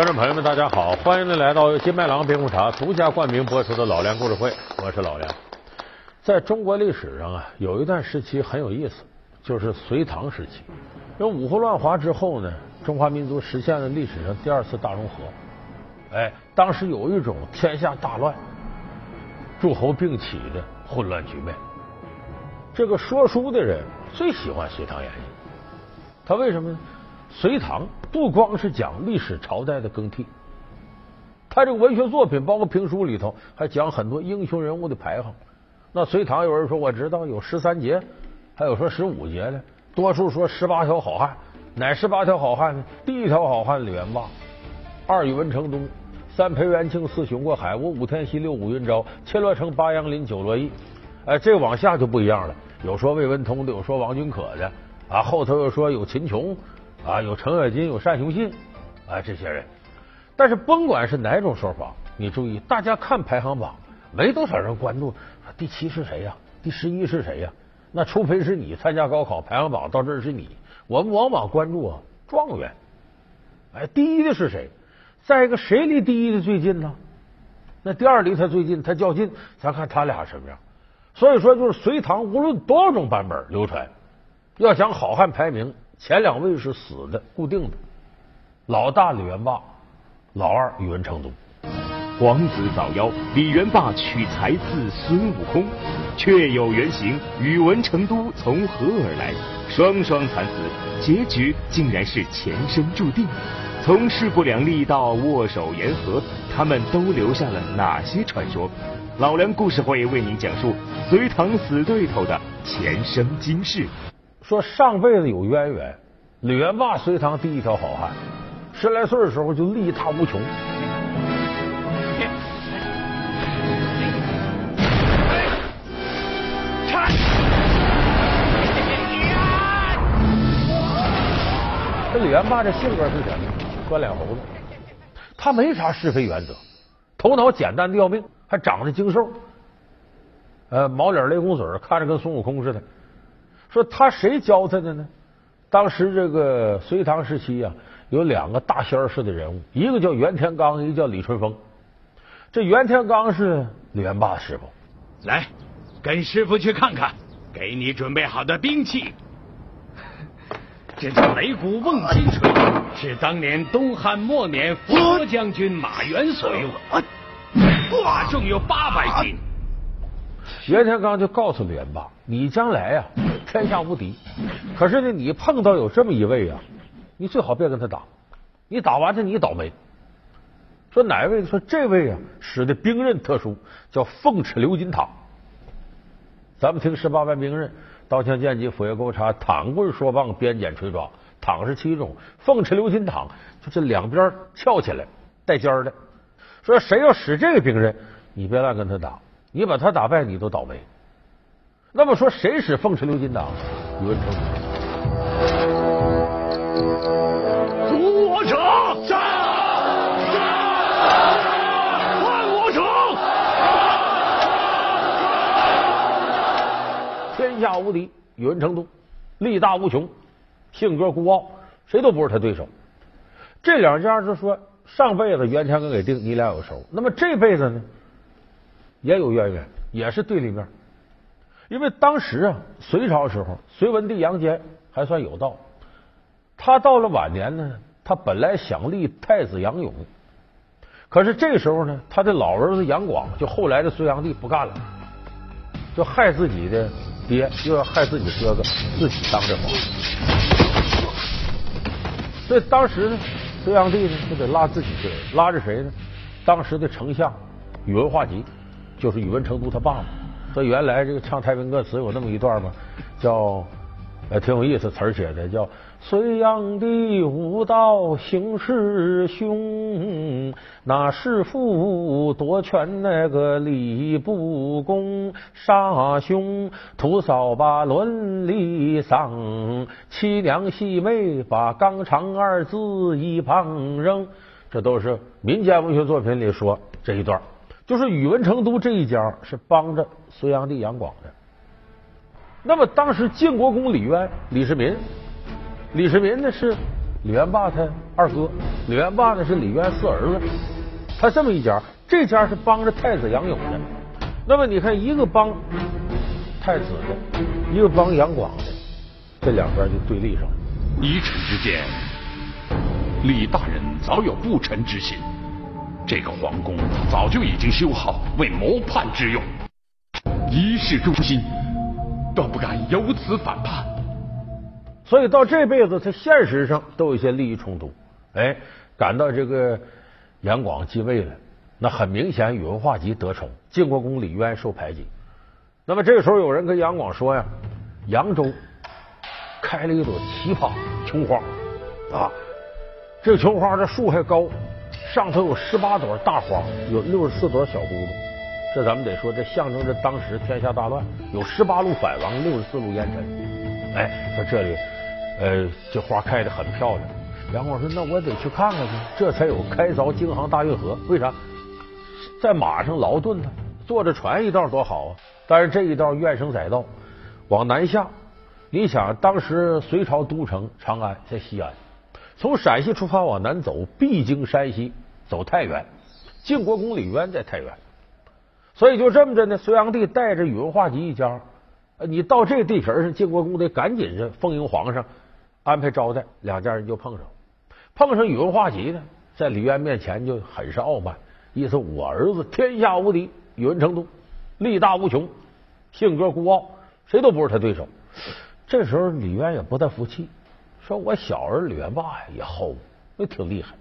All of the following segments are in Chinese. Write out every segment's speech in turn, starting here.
观众朋友们，大家好，欢迎您来到金麦郎冰红茶独家冠名播出的老梁故事会，我是老梁。在中国历史上啊，有一段时期很有意思，就是隋唐时期。因为五胡乱华之后呢，中华民族实现了历史上第二次大融合。哎，当时有一种天下大乱、诸侯并起的混乱局面。这个说书的人最喜欢《隋唐演义》，他为什么呢？隋唐不光是讲历史朝代的更替，他这个文学作品，包括评书里头，还讲很多英雄人物的排行。那隋唐有人说我知道有十三杰，还有说十五杰的，多数说十八条好汉。哪十八条好汉呢？第一条好汉李元霸，二宇文成东，三裴元庆，四雄过海，五武天锡，六武云昭，七罗成，八杨林，九罗毅。哎，这往下就不一样了，有说魏文通的，有说王君可的啊，后头又说有秦琼。啊，有程咬金，有单雄信，啊，这些人。但是甭管是哪种说法，你注意，大家看排行榜，没多少人关注第七是谁呀，第十一是谁呀？那除非是你参加高考排行榜到这是你，我们往往关注啊状元。哎，第一的是谁？再一个，谁离第一的最近呢？那第二离他最近，他较劲，咱看他俩什么样。所以说，就是隋唐无论多少种版本流传，要想好汉排名。前两位是死的，固定的。老大李元霸，老二宇文成都。皇子早夭，李元霸取材自孙悟空，确有原型。宇文成都从何而来？双双惨死，结局竟然是前生注定。从势不两立到握手言和，他们都留下了哪些传说？老梁故事会为您讲述隋唐死对头的前生今世。说上辈子有渊源，李元霸隋唐第一条好汉，十来岁的时候就力大无穷。这李元霸这性格是什么？关脸猴子，他没啥是非原则，头脑简单的要命，还长得精瘦，呃，毛脸雷公嘴，看着跟孙悟空似的。说他谁教他的呢？当时这个隋唐时期啊，有两个大仙儿式的人物，一个叫袁天罡，一个叫李淳风。这袁天罡是李元霸的师傅，来跟师傅去看看，给你准备好的兵器。这叫擂鼓瓮金锤，是当年东汉末年佛将军马援所用，马重有八百斤。袁天罡就告诉李元霸：“你将来呀。”天下无敌，可是呢，你碰到有这么一位啊，你最好别跟他打，你打完他你倒霉。说哪位？说这位啊，使的兵刃特殊，叫凤翅鎏金塔。咱们听十八般兵刃：刀枪剑戟斧钺钩叉躺棍说棒鞭锏锤抓。躺是七种，凤翅鎏金镗就这两边翘起来带尖的。说谁要使这个兵刃，你别乱跟他打，你把他打败，你都倒霉。那么说，谁使凤池鎏金镗？宇文成主我者，杀！换我者！天下无敌，宇文成都力大无穷，性格孤傲，谁都不是他对手。这两家就说，上辈子袁天罡给定，你俩有仇。那么这辈子呢，也有渊源，也是对立面。因为当时啊，隋朝时候，隋文帝杨坚还算有道。他到了晚年呢，他本来想立太子杨勇，可是这时候呢，他的老儿子杨广，就后来的隋炀帝不干了，就害自己的爹，又要害自己哥哥，自己当这皇。所以当时呢，隋炀帝呢就得拉自己的人，拉着谁呢？当时的丞相宇文化及，就是宇文成都他爸爸。说原来这个唱太平歌词有那么一段吗？叫呃挺有意思，词儿写的叫隋炀帝武道行事凶，那弑父夺权那个李不公，杀兄屠嫂把伦理丧，妻娘戏妹把纲常二字一旁扔。这都是民间文学作品里说这一段。就是宇文成都这一家是帮着隋炀帝杨广的。那么当时晋国公李渊、李世民，李世民呢是李元霸他二哥，李元霸呢是李渊四儿子，他这么一家，这家是帮着太子杨勇的。那么你看，一个帮太子的，一个帮杨广的，这两边就对立上了。依臣之见，李大人早有不臣之心，这个皇宫早就已经修好，为谋叛之用。一世忠心，断不敢由此反叛。所以到这辈子，他现实上都有一些利益冲突。哎，赶到这个杨广继位了，那很明显宇文化及得宠，晋国公李渊受排挤。那么这个时候，有人跟杨广说呀：“扬州开了一朵奇葩琼花啊，这个琼花这树还高，上头有十八朵大花，有六十四朵小骨朵。这咱们得说，这象征着当时天下大乱，有十八路反王，六十四路烟尘。哎，说这里。”呃，这花开的很漂亮。杨广说：“那我得去看看去，这才有开凿京杭大运河。为啥？在马上劳顿呢，坐着船一道多好啊！但是这一道怨声载道，往南下。你想，当时隋朝都城长安在西安，从陕西出发往南走，必经山西，走太原。晋国公李渊在太原，所以就这么着呢。隋炀帝带着宇文化及一家，你到这地皮上，晋国公得赶紧是奉迎皇上。”安排招待，两家人就碰上，碰上宇文化及呢，在李渊面前就很是傲慢，意思我儿子天下无敌，宇文成都力大无穷，性格孤傲，谁都不是他对手。这时候李渊也不太服气，说我小儿李元霸呀也好，那挺厉害。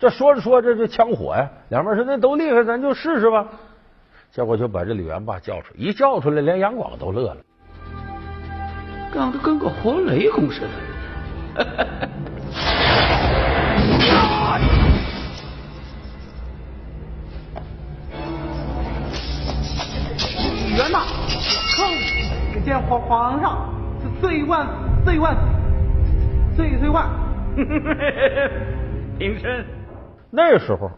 这说着说着就枪火呀，两边说那都厉害，咱就试试吧。结果就把这李元霸叫出来，一叫出来，连杨广都乐了。长得跟个活雷公似的。元霸，哼，见皇皇上岁万岁万岁岁万。平身。那时候，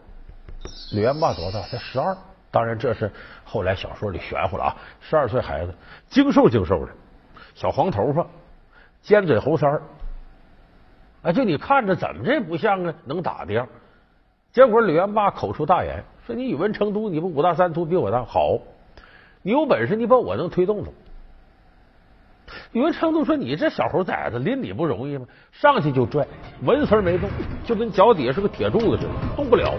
李元霸多大？才十二。当然，这是后来小说里玄乎了啊。十二岁孩子，精瘦精瘦的。小黄头发，尖嘴猴腮儿，啊，就你看着怎么这不像啊能打的样？结果李元霸口出大言，说你宇文成都，你不五大三粗比我大好，你有本事你把我能推动走。宇文成都说你这小猴崽子拎你不容易吗？上去就拽，纹丝没动，就跟脚底下是个铁柱子似的，动不了，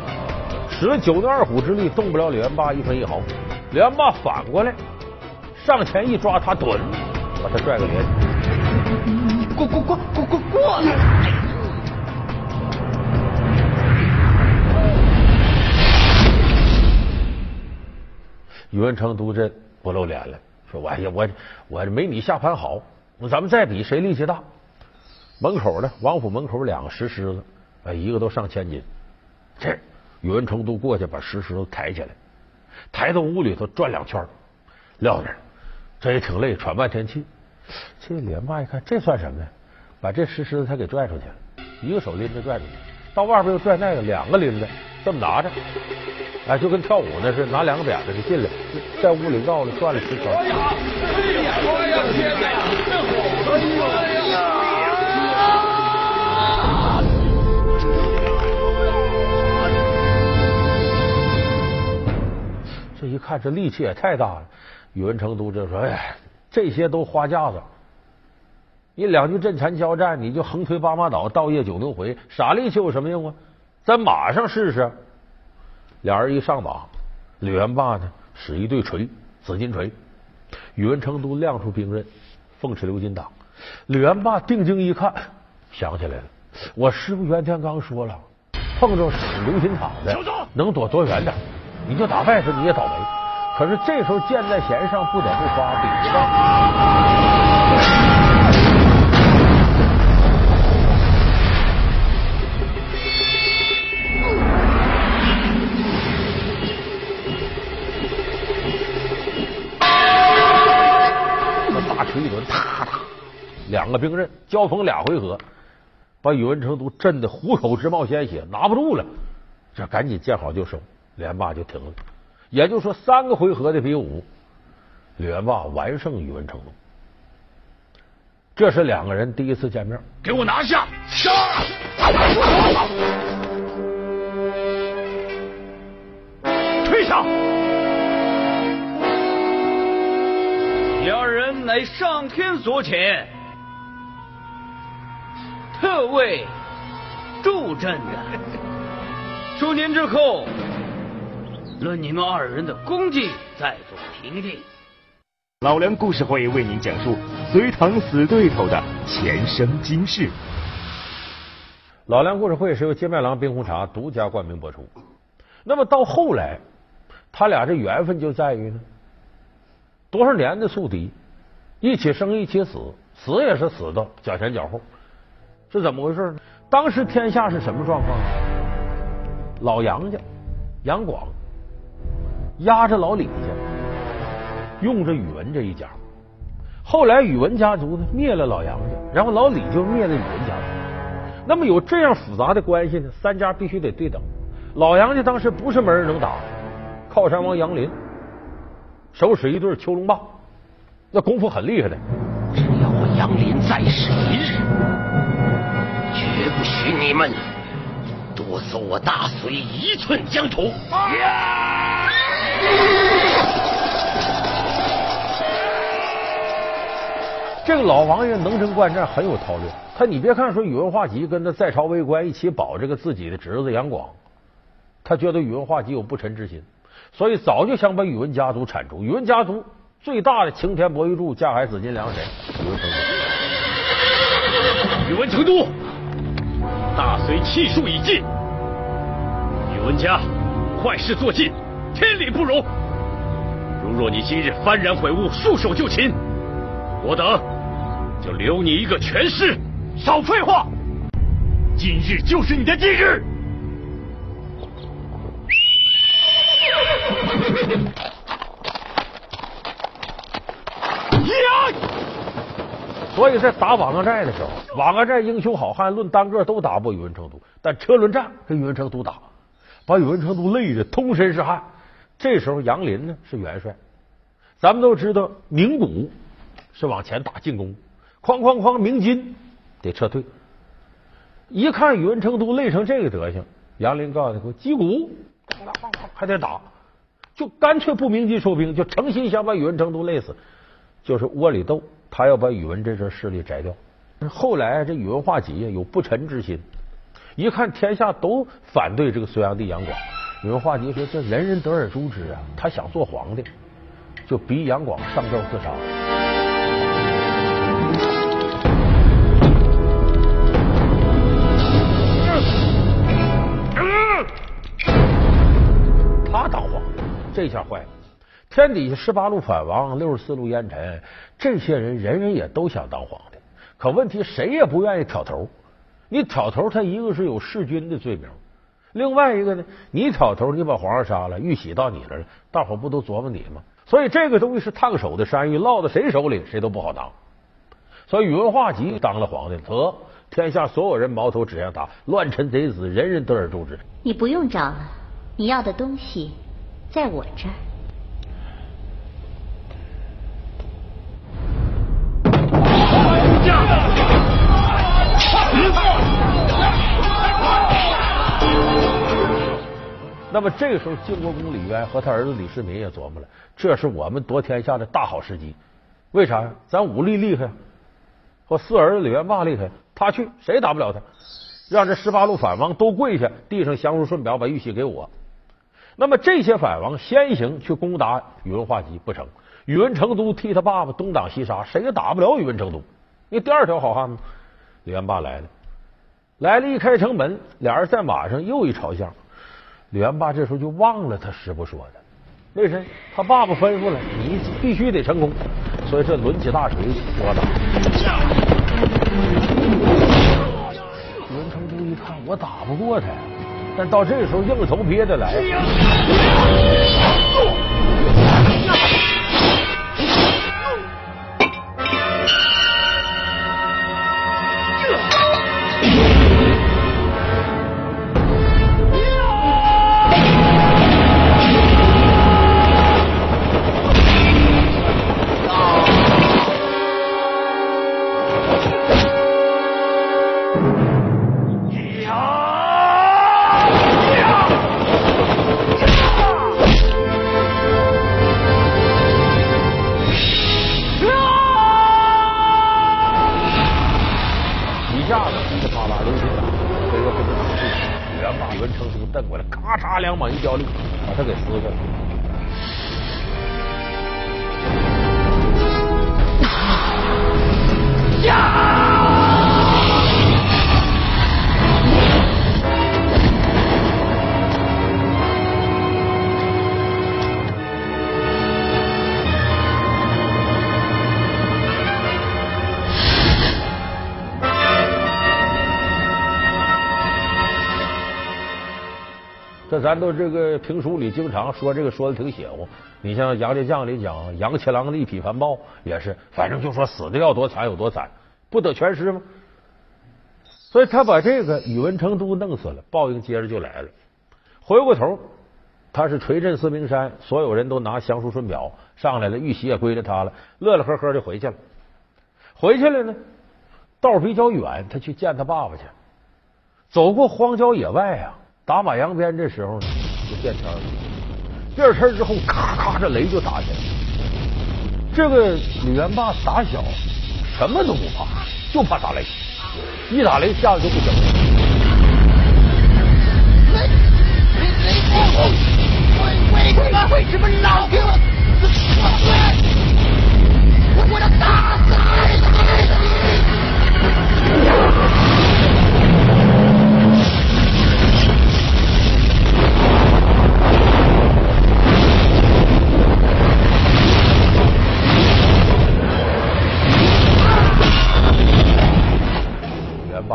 使了九牛二虎之力，动不了李元霸一分一毫。李元霸反过来上前一抓，他蹲。把他拽个连，过过过过过过！宇文成都这不露脸了，说：“哎呀，我我没你下盘好，咱们再比谁力气大。”门口呢，王府门口两个石狮子，哎，一个都上千斤。这宇文成都过去把石狮子抬起来，抬到屋里头转两圈，撂那儿，这也挺累，喘半天气。这连霸一看，这算什么呀？把这石狮子他给拽出去了，一个手拎着拽出去，到外边又拽那个，两个拎着，这么拿着，哎，就跟跳舞那似的，拿两个扁子就进来，在屋里绕了转了十圈。哎呀！哎呀！天哪！这火！哎呀！这一看，这力气也太大了。宇文成都就说：“哎。”这些都花架子，你两句阵前交战，你就横推八马倒，倒夜九牛回，傻力气有什么用啊？在马上试试。俩人一上马，李元霸呢使一对锤，紫金锤，宇文成都亮出兵刃，凤翅鎏金挡。李元霸定睛一看，想起来了，我师傅袁天罡说了，碰着使鎏金镗的，能躲多远点，你就打败他，你也倒霉。可是这时候箭在弦上，不得不发兵。个兵刃交锋俩回合，把宇文成都震得虎口直冒鲜血，拿不住了，这赶紧见好就收，连霸就停了。也就是说，三个回合的比武，李元霸完胜宇文成都。这是两个人第一次见面。给我拿下！杀！退下！两人乃上天所遣，特为助阵的。数年之后，论你们二人的功绩，再做评定。老梁故事会为您讲述隋唐死对头的前生今世。老梁故事会是由金麦郎冰红茶独家冠名播出。那么到后来，他俩这缘分就在于呢，多少年的宿敌，一起生一起死，死也是死到脚前脚后，是怎么回事呢？当时天下是什么状况呢？老杨家杨广压着老李家，用着宇文这一家。后来宇文家族呢灭了老杨家，然后老李就灭了宇文家族。那么有这样复杂的关系呢，三家必须得对等。老杨家当时不是没人能打，靠山王杨林手使一对囚龙棒，那功夫很厉害的。杨林在世一日，绝不许你们夺走我大隋一寸疆土。这个老王爷能征惯战，很有韬略。他你别看说宇文化及跟他在朝为官，一起保这个自己的侄子杨广，他觉得宇文化及有不臣之心，所以早就想把宇文家族铲除。宇文家族最大的擎天博玉柱、架海紫金梁谁？宇文成都。宇文成都，大隋气数已尽，宇文家坏事做尽，天理不容。如若你今日幡然悔悟，束手就擒，我等就留你一个全尸。少废话！今日就是你的忌日。所以在打瓦岗寨的时候，瓦岗寨英雄好汉论单个都打不过宇文成都，但车轮战跟宇文成都打，把宇文成都累得通身是汗。这时候杨林呢是元帅，咱们都知道明古是往前打进攻，哐哐哐，明金得撤退。一看宇文成都累成这个德行，杨林告诉他：“给我击鼓，还得打，就干脆不鸣金收兵，就诚心想把宇文成都累死，就是窝里斗。”他要把宇文这支势力摘掉。后来这宇文化及有不臣之心，一看天下都反对这个隋炀帝杨广，宇文化及说：“这人人得而诛之啊！”他想做皇帝，就逼杨广上吊自杀。他当皇帝，这下坏了。天底下十八路反王，六十四路烟尘，这些人人人也都想当皇帝，可问题谁也不愿意挑头。你挑头，他一个是有弑君的罪名，另外一个呢，你挑头，你把皇上杀了，玉玺到你这了，大伙不都琢磨你吗？所以这个东西是烫手的山芋，落到谁手里，谁都不好当。所以宇文化及当了皇帝，得天下所有人矛头指向他，乱臣贼子，人人得而诛之。你不用找了，你要的东西在我这儿。那么这个时候，晋国公李渊和他儿子李世民也琢磨了，这是我们夺天下的大好时机。为啥呀？咱武力厉害，我四儿子李元霸厉害，他去谁打不了他？让这十八路反王都跪下，递上降书顺表，把玉玺给我。那么这些反王先行去攻打宇文化及不成，宇文成都替他爸爸东挡西杀，谁也打不了宇文成都。因为第二条好汉嘛，李元霸来了，来了一开城门，俩人在马上又一朝向。李元霸这时候就忘了他师傅说的，为谁？他爸爸吩咐了，你必须得成功，所以这抡起大锤我打。宇文成都一看，我打不过他，但到这时候硬头皮也得来。咱都这个评书里经常说这个说的挺邪乎。你像杨家将里讲杨七郎的一匹凡豹，也是反正就说死的要多惨有多惨，不得全尸吗？所以他把这个宇文成都弄死了，报应接着就来了。回过头，他是垂镇四明山，所有人都拿降书顺表上来了，玉玺也归了他了，乐乐呵呵就回去了。回去了呢，道比较远，他去见他爸爸去。走过荒郊野外啊。打马扬鞭，这时候呢就变天了。变天之后，咔咔这雷就打起来了。这个李元霸打小什么都不怕，就怕打雷。一打雷吓得就不行了。为什么？为什么？老给我我我要打死你！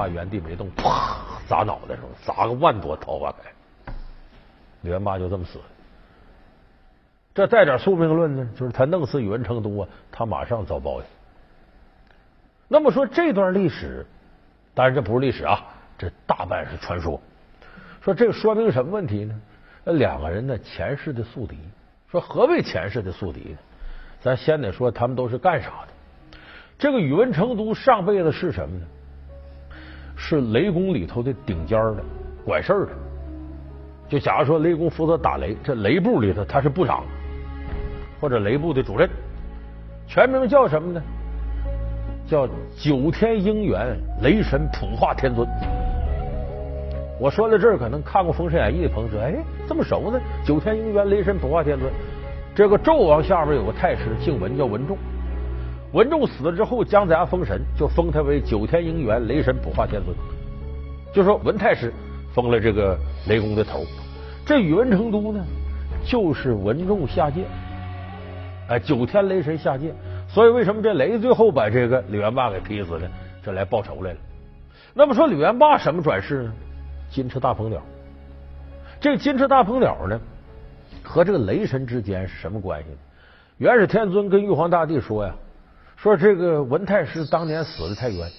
原地没动，啪砸脑袋上，砸个万朵桃花开。李元霸就这么死了。这带点宿命论呢，就是他弄死宇文成都啊，他马上遭报应。那么说这段历史，当然这不是历史啊，这大半是传说。说这说明什么问题呢？那两个人呢，前世的宿敌。说何为前世的宿敌呢？咱先得说他们都是干啥的。这个宇文成都上辈子是什么呢？是雷公里头的顶尖的管事儿的，就假如说雷公负责打雷，这雷部里头他是部长或者雷部的主任，全名叫什么呢？叫九天应元雷神普化天尊。我说到这儿，可能看过《封神演义》的朋友说：“哎，这么熟呢？九天应元雷神普化天尊，这个纣王下边有个太师，姓文，叫文仲。”文仲死了之后，姜子牙封神，就封他为九天应元雷神普化天尊。就说文太师封了这个雷公的头，这宇文成都呢，就是文仲下界，哎，九天雷神下界。所以为什么这雷最后把这个李元霸给劈死了？这来报仇来了。那么说李元霸什么转世呢？金翅大鹏鸟。这金翅大鹏鸟呢，和这个雷神之间是什么关系呢？元始天尊跟玉皇大帝说呀。说这个文太师当年死的太冤，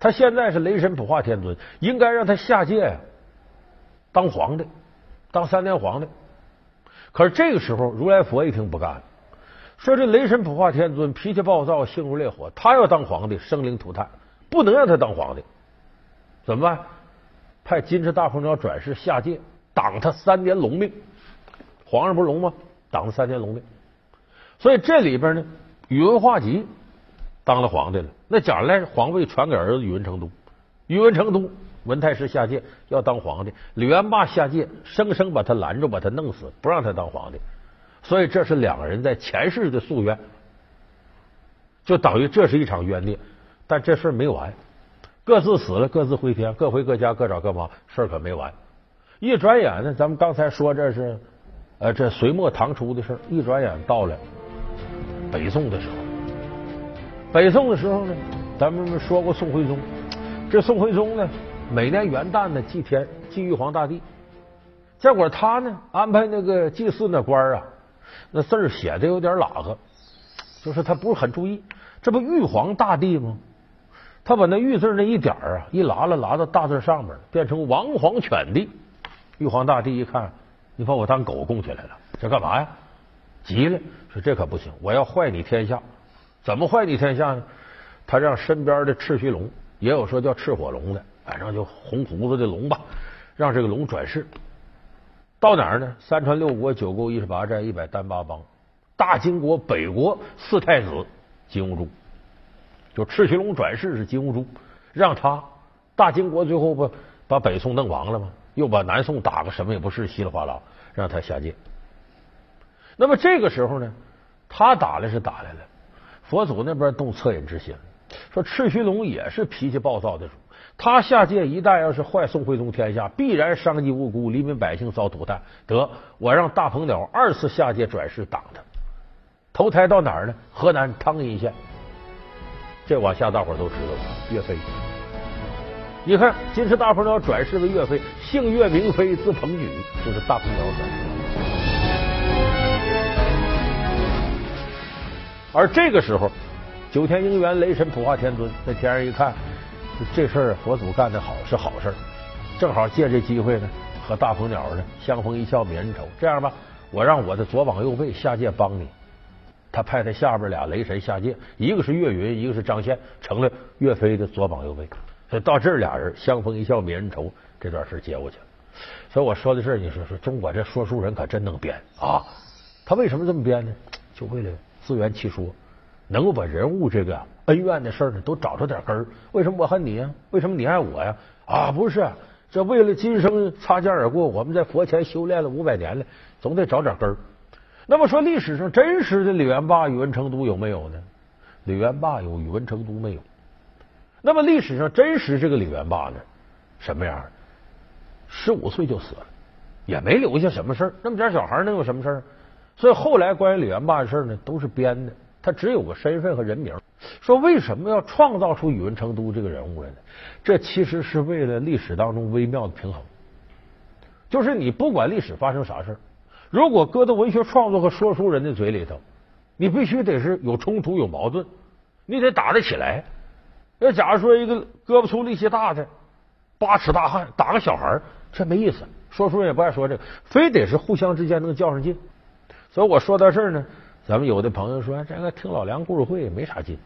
他现在是雷神普化天尊，应该让他下界呀，当皇帝，当三年皇帝。可是这个时候，如来佛一听不干了，说这雷神普化天尊脾气暴躁，性如烈火，他要当皇帝，生灵涂炭，不能让他当皇帝。怎么办？派金翅大鹏鸟转世下界，挡他三年龙命。皇上不是龙吗？挡他三年龙命。所以这里边呢，宇文化及。当了皇帝了，那将来皇位传给儿子宇文成都。宇文成都文太师下界要当皇帝，李元霸下界生生把他拦住，把他弄死，不让他当皇帝。所以这是两个人在前世的夙愿，就等于这是一场冤孽。但这事没完，各自死了，各自回天，各回各家，各找各妈，事儿可没完。一转眼呢，咱们刚才说这是呃这隋末唐初的事一转眼到了北宋的时候。北宋的时候呢，咱们说过宋徽宗，这宋徽宗呢，每年元旦呢祭天，祭玉皇大帝。结果他呢安排那个祭祀那官啊，那字儿写的有点拉个，就是他不是很注意。这不玉皇大帝吗？他把那玉字那一点啊一拉了，拉到大字上面，变成王皇犬帝。玉皇大帝一看，你把我当狗供起来了，这干嘛呀？急了，说这可不行，我要坏你天下。怎么坏你天下呢？他让身边的赤须龙，也有说叫赤火龙的，反正就红胡子的龙吧，让这个龙转世到哪儿呢？三川六国、九沟一十八寨、一百单八邦、大金国北国四太子金兀术，就赤须龙转世是金兀术，让他大金国最后不把北宋弄亡了吗？又把南宋打个什么也不是，稀里哗啦，让他下界。那么这个时候呢，他打来是打来了，佛祖那边动恻隐之心，说赤须龙也是脾气暴躁的主，他下界一旦要是坏宋徽宗天下，必然伤及无辜，黎民百姓遭涂炭。得，我让大鹏鸟二次下界转世挡他，投胎到哪儿呢？河南汤阴县。这往下大伙都知道了，岳飞。你看，金翅大鹏鸟转世为岳飞，姓岳名飞，字鹏举，就是大鹏鸟转世。而这个时候，九天应元雷神普化天尊在天上一看，这事儿佛祖干的好是好事，正好借这机会呢，和大鹏鸟呢相逢一笑泯恩仇。这样吧，我让我的左膀右臂下界帮你。他派他下边俩雷神下界，一个是岳云，一个是张宪，成了岳飞的左膀右臂。所以到这俩人相逢一笑泯恩仇，这段事接过去了。所以我说的是，你说说中国这说书人可真能编啊！他为什么这么编呢？就为了。自圆其说，能够把人物这个恩怨的事呢都找出点根儿。为什么我恨你呀？为什么你爱我呀？啊，不是，这为了今生擦肩而过，我们在佛前修炼了五百年了，总得找点根儿。那么说，历史上真实的李元霸、宇文成都有没有呢？李元霸有，宇文成都没有。那么历史上真实这个李元霸呢？什么样？十五岁就死了，也没留下什么事儿。那么点小孩能有什么事儿？所以后来关于李元霸的事呢，都是编的，他只有个身份和人名。说为什么要创造出宇文成都这个人物来呢？这其实是为了历史当中微妙的平衡。就是你不管历史发生啥事如果搁到文学创作和说书人的嘴里头，你必须得是有冲突、有矛盾，你得打得起来。那假如说一个胳膊粗、力气大的八尺大汉打个小孩这没意思。说书人也不爱说这个，非得是互相之间能较上劲。所以我说到这儿呢，咱们有的朋友说这个听老梁故事会没啥劲，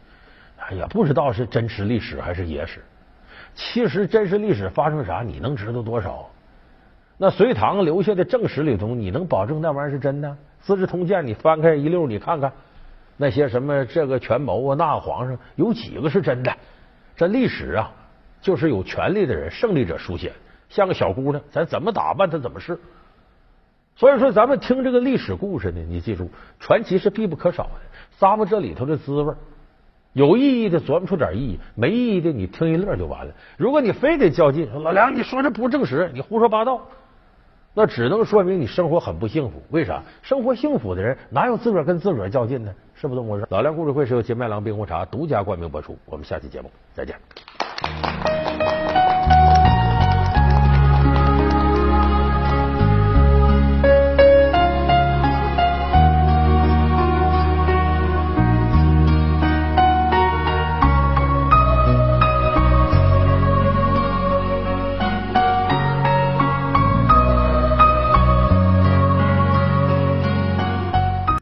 也不知道是真实历史还是野史。其实真实历史发生啥，你能知道多少？那隋唐留下的正史里头，你能保证那玩意儿是真的？《资治通鉴》你翻开一溜，你看看那些什么这个权谋啊，那个皇上有几个是真的？这历史啊，就是有权力的人、胜利者书写，像个小姑娘，咱怎么打扮她怎么是。所以说，咱们听这个历史故事呢，你记住，传奇是必不可少的。咂摸这里头的滋味，有意义的琢磨出点意义，没意义的你听一乐就完了。如果你非得较劲，说老梁你说这不正史，你胡说八道，那只能说明你生活很不幸福。为啥？生活幸福的人哪有自个儿跟自个儿较劲呢？是不是这么回事？老梁故事会是由金麦郎冰红茶独家冠名播出。我们下期节目再见。